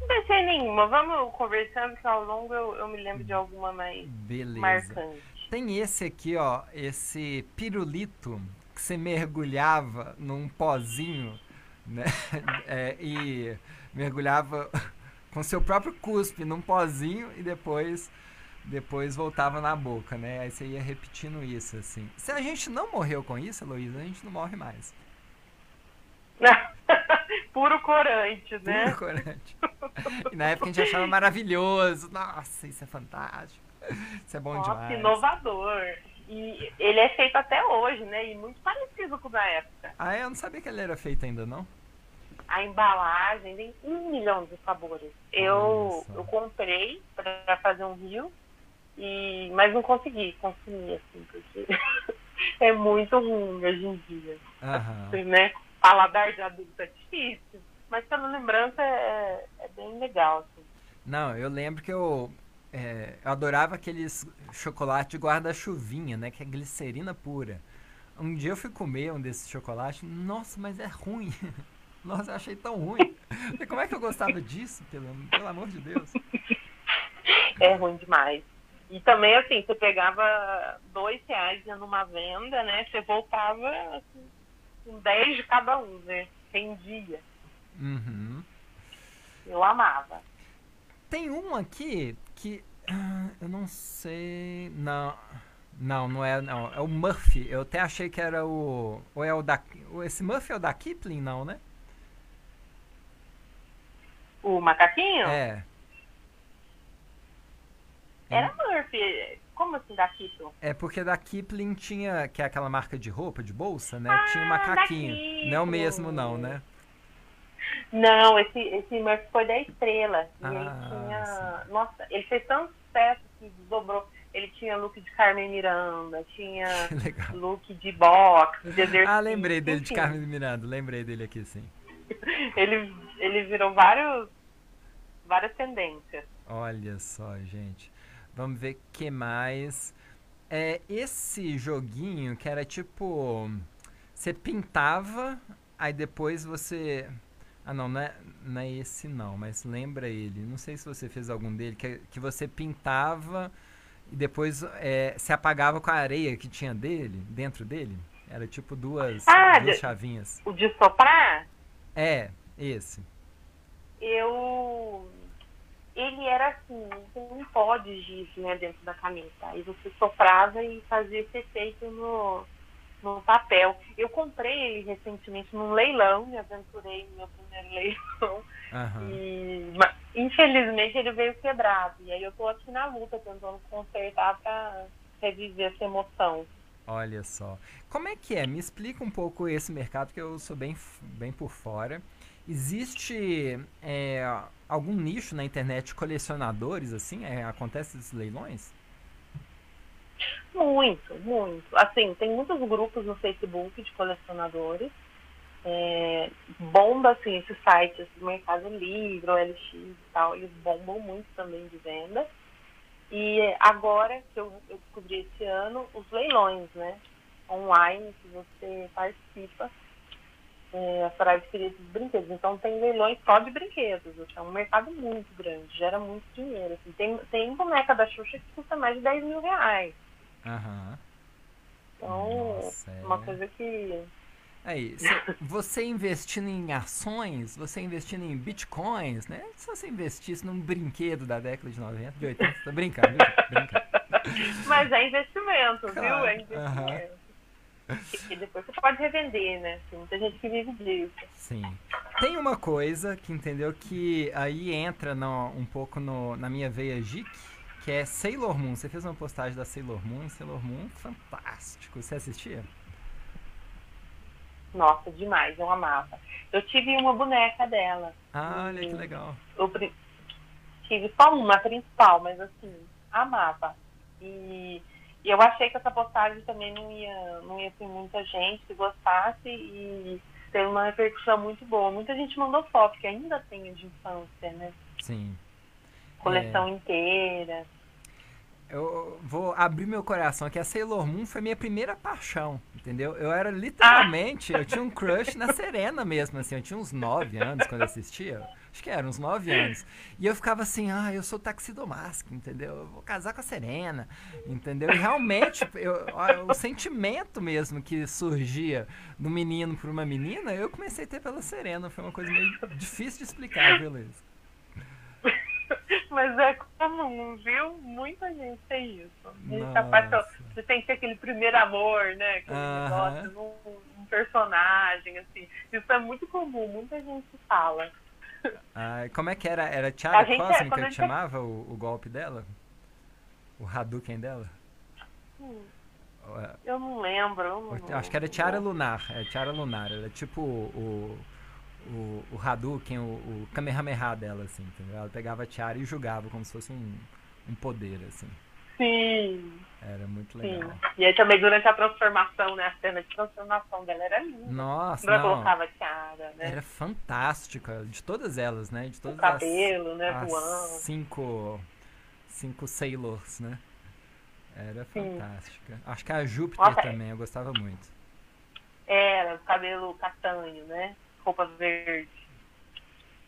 pensei em nenhuma. Vamos conversando que ao longo eu, eu me lembro de alguma mais Beleza. marcante. Tem esse aqui, ó, esse pirulito que você mergulhava num pozinho, né? É, e mergulhava com seu próprio cuspe num pozinho e depois depois voltava na boca, né? Aí você ia repetindo isso, assim. Se a gente não morreu com isso, Heloísa, a gente não morre mais. Puro corante, né? Puro corante. E na época a gente achava maravilhoso. Nossa, isso é fantástico. Isso é bom Nossa, demais. inovador. E ele é feito até hoje, né? E muito parecido com o da época. Ah, eu não sabia que ele era feito ainda, não? A embalagem tem um milhão de sabores. Eu, eu comprei para fazer um rio, e, mas não consegui consumir, assim, porque é muito ruim hoje em dia. Assim, né? Paladar de adulto é difícil, mas pela lembrança é, é bem legal. Assim. Não, eu lembro que eu, é, eu adorava aqueles chocolate de guarda-chuvinha, né? Que é glicerina pura. Um dia eu fui comer um desses chocolates, nossa, mas é ruim. Nossa, eu achei tão ruim. Como é que eu gostava disso, pelo, pelo amor de Deus? É ruim demais. E também, assim, você pegava dois reais numa venda, né? Você voltava assim, com 10 de cada um, né? Rendia. Uhum. Eu amava. Tem um aqui que ah, eu não sei. Não. Não, não é, não. É o Murphy. Eu até achei que era o. Ou é o da. Esse Murphy é o da Kipling, não, né? O macaquinho É. era Murphy. Como assim da Kito? É porque da Kipling tinha, que é aquela marca de roupa, de bolsa, né? Ah, tinha um macaquinho. Não é o Kipling. mesmo, não, né? Não, esse, esse Murphy foi da estrela. E Ah, ele tinha. Nossa, ele fez tanto sucesso que desdobrou. Ele tinha look de Carmen Miranda, tinha look de boxe, de exercício. Ah, lembrei dele de. Carmen Miranda. Lembrei dele aqui, sim. ele, ele virou vários, várias tendências. Olha só, gente. Vamos ver que mais. É esse joguinho que era tipo. Você pintava, aí depois você. Ah, não, não é, não é esse não, mas lembra ele. Não sei se você fez algum dele, que, que você pintava e depois é, se apagava com a areia que tinha dele, dentro dele. Era tipo duas, Ah, duas chavinhas. O de soprar, É, esse. eu. Ele era assim, um pó de giz né, dentro da caneta. Aí você soprava e fazia esse efeito no, no papel. Eu comprei ele recentemente num leilão, me aventurei no meu primeiro leilão. Aham. E, ma- infelizmente ele veio quebrado. E aí eu tô aqui na luta tentando consertar pra reviver essa emoção. Olha só. Como é que é? Me explica um pouco esse mercado que eu sou bem, bem por fora. Existe é, algum nicho na internet de colecionadores, assim? É, acontece esses leilões? Muito, muito. Assim, tem muitos grupos no Facebook de colecionadores. É, bomba, assim, esses sites do Mercado Livre, OLX e tal, eles bombam muito também de venda. E agora, que eu, eu descobri esse ano, os leilões, né? Online, que você participa é, para adquirir esses brinquedos. Então, tem leilões só de brinquedos. assim, É um mercado muito grande, gera muito dinheiro. Assim. Tem, tem boneca da Xuxa que custa mais de 10 mil reais. Aham. Então, Nossa, é. uma coisa que Aí, você investindo em ações, você investindo em bitcoins, né? Se você investisse num brinquedo da década de 90, de 80, tô brincando, viu? brincando. Mas é investimento, claro. viu? É investimento. E depois você pode revender, né? Tem muita gente que vive disso. Sim. Tem uma coisa que entendeu que aí entra no, um pouco no, na minha veia geek, que é Sailor Moon. Você fez uma postagem da Sailor Moon, Sailor Moon, fantástico. Você assistia? Nossa, demais, eu amava. Eu tive uma boneca dela. Ah, olha que legal. Eu tive só uma principal, mas assim, amava. E, e, eu achei que essa postagem também não ia, não ia ter muita gente que gostasse e teve uma repercussão muito boa. Muita gente mandou foto, que ainda tem de infância, né? Sim. Coleção é... inteira. Eu vou abrir meu coração aqui. A Sailor Moon foi minha primeira paixão, entendeu? Eu era literalmente, eu tinha um crush na Serena mesmo, assim. Eu tinha uns 9 anos quando assistia. Acho que era uns 9 anos. E eu ficava assim, ah, eu sou taxidomask, entendeu? Eu vou casar com a Serena, entendeu? E realmente, eu, o sentimento mesmo que surgia do menino por uma menina, eu comecei a ter pela Serena. Foi uma coisa meio difícil de explicar, beleza? Mas é comum, viu? Muita gente tem isso. Você tem que ter aquele primeiro amor, né? Aquele uh -huh. negócio num, personagem, assim. Isso é muito comum, muita gente fala. Ah, como é que era? Era Tiara é, Cósmica que chamava é... o, o, golpe dela? O Hadouken dela? Hum, eu não lembro. Eu não, acho que era Tiara Lunar. É Tiara Lunar. Era tipo o, o, o Hadouken, o, o Kamehameha dela, assim, entendeu? Ela pegava a tiara e jogava como se fosse um, um poder, assim. Sim. Era muito legal. Sim. E aí também durante a transformação, né? A cena de transformação dela era linda. Nossa, ela colocava tiara, né? Era fantástica. De todas elas, né? De todas o cabelo, as, né? As cinco, cinco Sailors, né? Era fantástica. Sim. Acho que a Júpiter Nossa, também, eu gostava muito. Era, o cabelo castanho, né? roupa verde.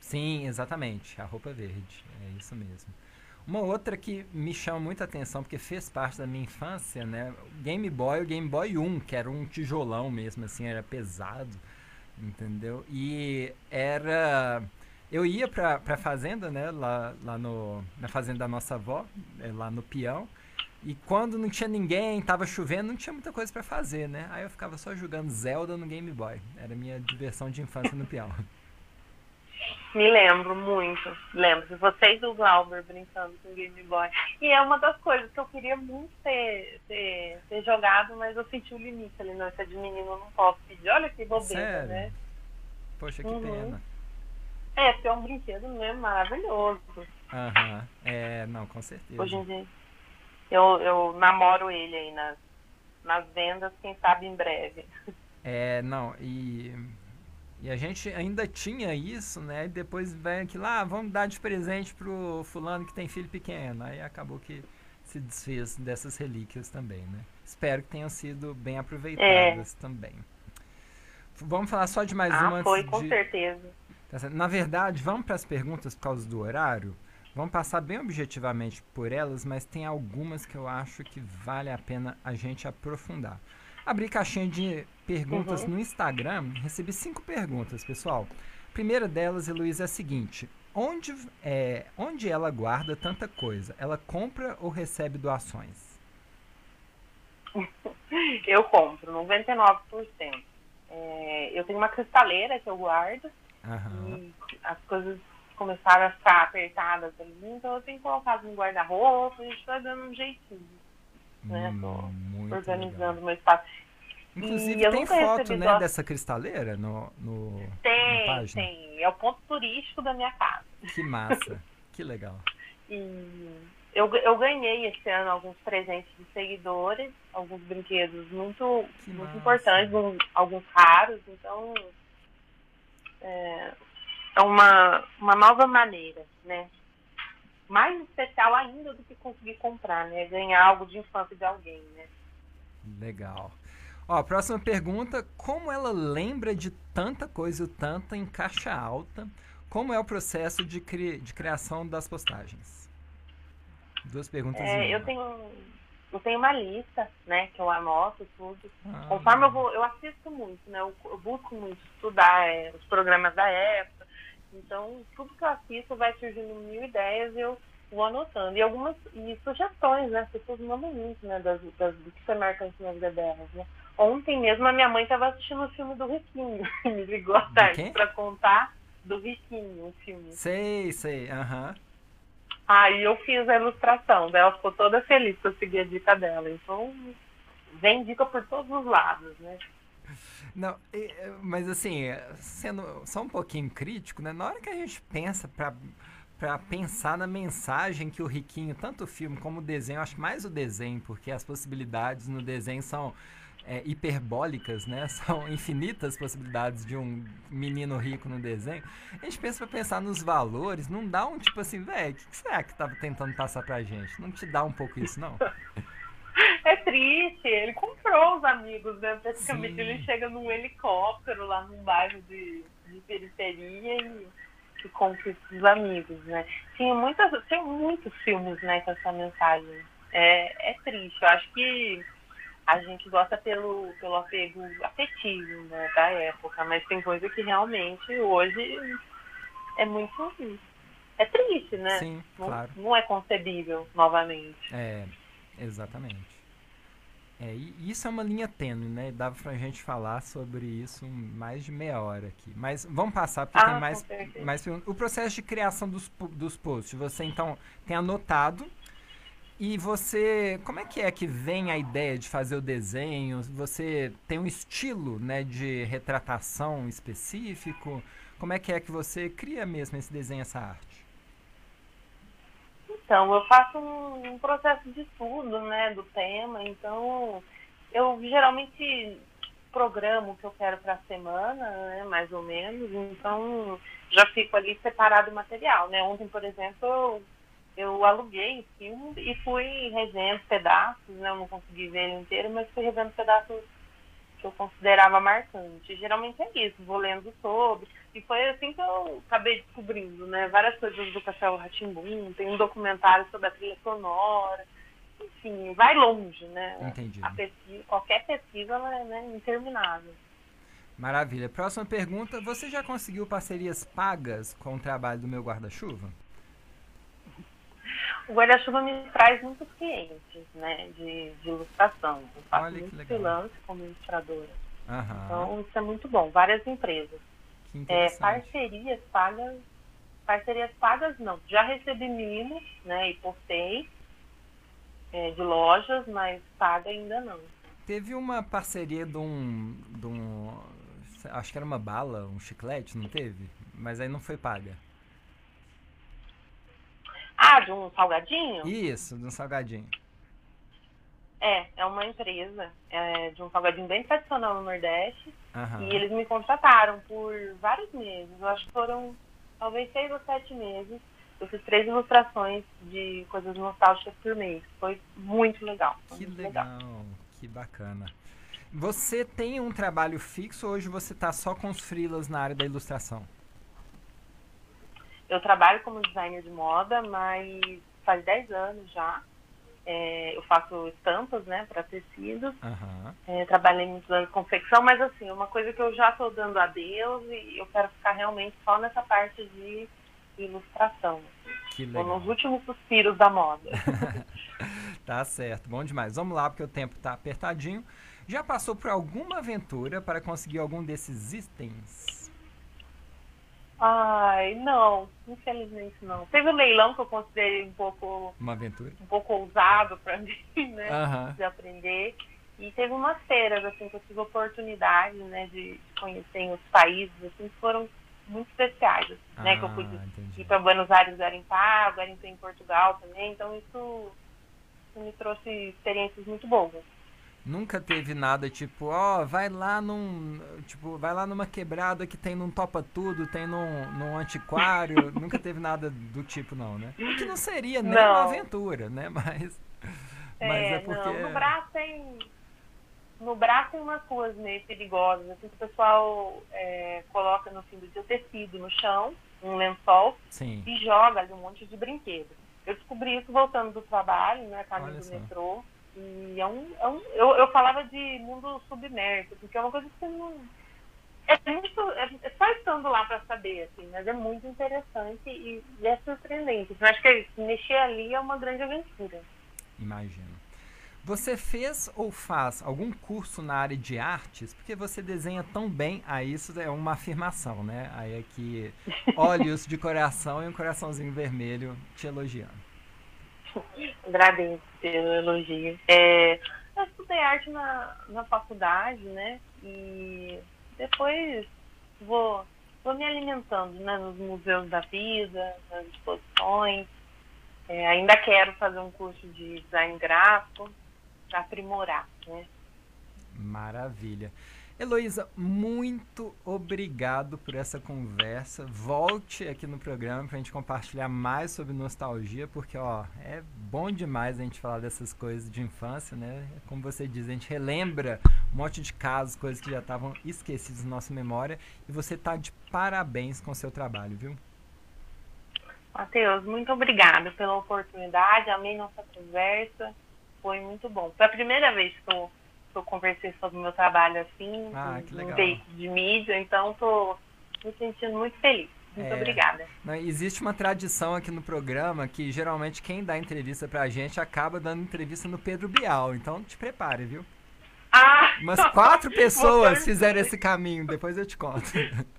Sim, exatamente, a roupa verde, é isso mesmo. Uma outra que me chama muita atenção, porque fez parte da minha infância, né? Game Boy, o Game Boy 1, que era um tijolão mesmo, assim, era pesado, entendeu? E era... Eu ia pra, pra fazenda, né? Lá, lá no, na fazenda da nossa avó, é, lá no peão. E quando não tinha ninguém, tava chovendo, não tinha muita coisa para fazer, né? Aí eu ficava só jogando Zelda no Game Boy. Era minha diversão de infância no peão. Me lembro muito. Lembro. Vocês do Glauber brincando com o Game Boy. E é uma das coisas que eu queria muito ter, ter, ter jogado, mas eu senti o limite ali. Não, essa de menino eu não posso pedir. Olha que bobeira, Sério? né? Poxa, que uhum. pena. É, porque é um brinquedo mesmo maravilhoso. Aham. Uhum. É, não, com certeza. Hoje em dia eu, eu namoro ele aí nas, nas vendas, quem sabe em breve. É, não, e, e a gente ainda tinha isso, né? E depois vem aqui lá, ah, vamos dar de presente pro fulano que tem filho pequeno. Aí acabou que se desfez dessas relíquias também, né? Espero que tenham sido bem aproveitadas é. também. Vamos falar só de mais ah, uma. Foi, com de... certeza. Tá Na verdade, vamos para as perguntas por causa do horário. Vamos passar bem objetivamente por elas, mas tem algumas que eu acho que vale a pena a gente aprofundar. Abri caixinha de perguntas uhum. no Instagram, recebi cinco perguntas, pessoal. A primeira delas, Heloísa, é a seguinte: onde, é, onde ela guarda tanta coisa? Ela compra ou recebe doações? Eu compro, 99%. É, eu tenho uma cristaleira que eu guardo. Uhum. E as coisas começaram a ficar apertadas ali, então eu tenho colocado no guarda-roupa, a gente tá dando um jeitinho. Né? Hum, organizando o meu espaço. Inclusive tem foto né, dessa cristaleira no, no Tem, tem. É o ponto turístico da minha casa. Que massa, que legal. E eu, eu ganhei esse ano alguns presentes de seguidores, alguns brinquedos muito, muito importantes, alguns raros, então é, é uma, uma nova maneira, né? Mais especial ainda do que conseguir comprar, né? Ganhar algo de infância de alguém, né? Legal. Ó, próxima pergunta: como ela lembra de tanta coisa, tanta em caixa alta? Como é o processo de, cri de criação das postagens? Duas perguntas. É, eu tenho eu tenho uma lista, né, que eu anoto tudo. Ah. Conforme eu vou, eu assisto muito, né, eu, eu busco muito estudar é, os programas da época. Então, tudo que eu assisto vai surgindo mil ideias e eu vou anotando. E algumas e sugestões, né? As pessoas mandam muito, né? Das, das, do que foi marcante na vida delas, né? Ontem mesmo a minha mãe estava assistindo o filme do Riquinho. Me ligou à tarde para contar do Riquinho, o filme. Sei, sei, aham. Uhum. Aí eu fiz a ilustração dela, ficou toda feliz que eu segui a dica dela. Então, vem dica por todos os lados, né? Não, mas assim, sendo só um pouquinho crítico, né? Na hora que a gente pensa para para pensar na mensagem que o Riquinho, tanto o filme como o desenho, acho mais o desenho, porque as possibilidades no desenho são é, hiperbólicas, né? São infinitas possibilidades de um menino rico no desenho. A gente pensa para pensar nos valores, não dá um tipo assim, velho, o que será que tava tentando passar pra gente? Não te dá um pouco isso, não? É triste, ele comprou os amigos, né? Praticamente Sim. ele chega num helicóptero lá num bairro de, de periferia e que conquista os amigos, né? Tinha muitas, tem muitos filmes, né, com essa mensagem. É, é triste. Eu acho que a gente gosta pelo, pelo apego afetivo, né, da época, mas tem coisa que realmente hoje é muito é triste, né? Sim, não, claro. Não é concebível novamente. É, exatamente. É, e isso é uma linha tênue, né? Dava pra gente falar sobre isso mais de meia hora aqui. Mas vamos passar, porque ah, tem mais, mais O processo de criação dos, dos posts, você então tem anotado e você, como é que é que vem a ideia de fazer o desenho? Você tem um estilo, né, de retratação específico? Como é que é que você cria mesmo esse desenho, essa arte? Então, eu faço um, um processo de estudo, né, do tema, então eu geralmente programo o que eu quero para a semana, né, mais ou menos, então já fico ali separado o material, né. Ontem, por exemplo, eu, eu aluguei o filme e fui revendo pedaços, né, eu não consegui ver ele inteiro, mas fui revendo pedaços que eu considerava marcante. Geralmente é isso, vou lendo sobre, e foi assim que eu acabei descobrindo, né? Várias coisas do Castelo Ratimbum, tem um documentário sobre a trilha sonora. Enfim, vai longe, né? Entendi. A pesquisa, qualquer pesquisa ela é né, interminável. Maravilha. Próxima pergunta. Você já conseguiu parcerias pagas com o trabalho do meu guarda-chuva? O guarda-chuva me traz muitos clientes, né, de, de ilustração. Eu faço Olha muito freelance como ilustradora. Aham. Então, isso é muito bom. Várias empresas. É, parcerias pagas, parcerias pagas não. Já recebi mimos, né, e postei é, de lojas, mas paga ainda não. Teve uma parceria de um, de um, acho que era uma bala, um chiclete, não teve? Mas aí não foi paga. Ah, de um salgadinho? Isso, de um salgadinho. É, é uma empresa é, de um salgadinho bem tradicional no Nordeste. Uhum. E eles me contrataram por vários meses. Eu acho que foram talvez seis ou sete meses. Eu fiz três ilustrações de coisas nostálgicas por mês. Foi muito legal. Foi que muito legal, legal, que bacana. Você tem um trabalho fixo ou hoje você está só com os freelas na área da ilustração? Eu trabalho como designer de moda, mas faz 10 anos já. É, eu faço estampas, né, para tecidos. Uhum. É, trabalhei muito anos confecção, mas assim, uma coisa que eu já estou dando adeus e eu quero ficar realmente só nessa parte de ilustração. Que legal. nos últimos suspiros da moda. tá certo, bom demais. Vamos lá, porque o tempo está apertadinho. Já passou por alguma aventura para conseguir algum desses itens? Ai, não, infelizmente não. Teve um leilão que eu considerei um pouco. Uma aventura? Um pouco ousado para mim, né? Uhum. De aprender. E teve umas feiras, assim, que eu tive oportunidade, né, de conhecer outros países, assim, que foram muito especiais, assim, ah, né? Que eu pude ah, entendi. ir para Buenos Aires garimpar, garimpei em Portugal também, então isso, isso me trouxe experiências muito boas. Nunca teve nada tipo, ó, oh, vai lá num. Tipo, vai lá numa quebrada que tem num topa tudo, tem num, num antiquário. Nunca teve nada do tipo, não, né? O que não seria nem não. uma aventura, né? Mas. É, mas é porque. Não. No braço tem. No braço tem umas ruas meio perigosas, assim, que o pessoal é, coloca no fim do dia tecido no chão, um lençol, Sim. e joga ali um monte de brinquedos. Eu descobri isso voltando do trabalho, né, caminho do metrô. E é um, é um, eu, eu falava de mundo submerso, porque é uma coisa que você não. É, muito, é, é só estando lá para saber, assim, mas é muito interessante e, e é surpreendente. Eu acho que mexer ali é uma grande aventura. Imagino. Você fez ou faz algum curso na área de artes? Porque você desenha tão bem, aí isso é uma afirmação, né? Aí é que olhos de coração e um coraçãozinho vermelho te elogiando. Agradeço pelo elogio. É, eu estudei arte na, na faculdade, né? E depois vou, vou me alimentando né, nos museus da vida, nas exposições. É, ainda quero fazer um curso de design gráfico para aprimorar, né? Maravilha. Heloísa, muito obrigado por essa conversa. Volte aqui no programa para a gente compartilhar mais sobre nostalgia, porque ó, é bom demais a gente falar dessas coisas de infância, né? Como você diz, a gente relembra um monte de casos, coisas que já estavam esquecidas na nossa memória. E você está de parabéns com o seu trabalho, viu? Matheus, muito obrigada pela oportunidade. Amei nossa conversa foi muito bom. Foi a primeira vez que eu, eu conversei sobre o meu trabalho assim, ah, de mídia, então estou me sentindo muito feliz. Muito é, obrigada. Não, existe uma tradição aqui no programa que geralmente quem dá entrevista pra gente acaba dando entrevista no Pedro Bial. Então te prepare, viu? Ah! Umas quatro pessoas fizeram esse caminho, depois eu te conto.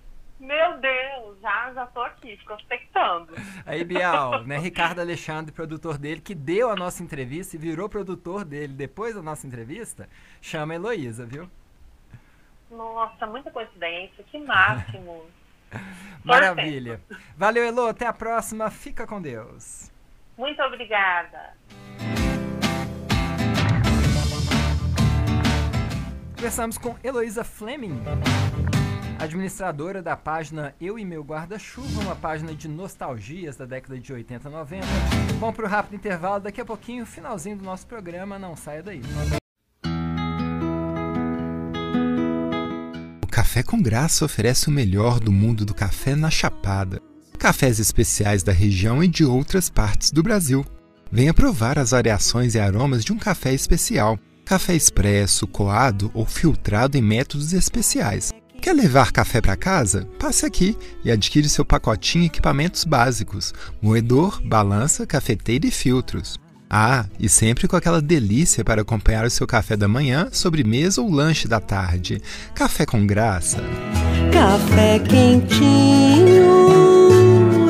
Meu Deus, já, já tô aqui, prospectando. Aí, Bial, né? Ricardo Alexandre, produtor dele, que deu a nossa entrevista e virou produtor dele depois da nossa entrevista, chama a Heloísa, viu? Nossa, muita coincidência, que máximo. Maravilha. Valeu, Elo, até a próxima. Fica com Deus. Muito obrigada. Conversamos com Heloísa Fleming administradora da página Eu e Meu Guarda-Chuva, uma página de nostalgias da década de 80 e 90. Vamos para o rápido intervalo, daqui a pouquinho, finalzinho do nosso programa, não saia daí. O Café com Graça oferece o melhor do mundo do café na Chapada. Cafés especiais da região e de outras partes do Brasil. Venha provar as variações e aromas de um café especial. Café expresso, coado ou filtrado em métodos especiais Quer levar café para casa? Passe aqui e adquire seu pacotinho equipamentos básicos: moedor, balança, cafeteira e filtros. Ah, e sempre com aquela delícia para acompanhar o seu café da manhã, sobremesa ou lanche da tarde. Café com graça. Café quentinho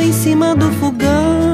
em cima do fogão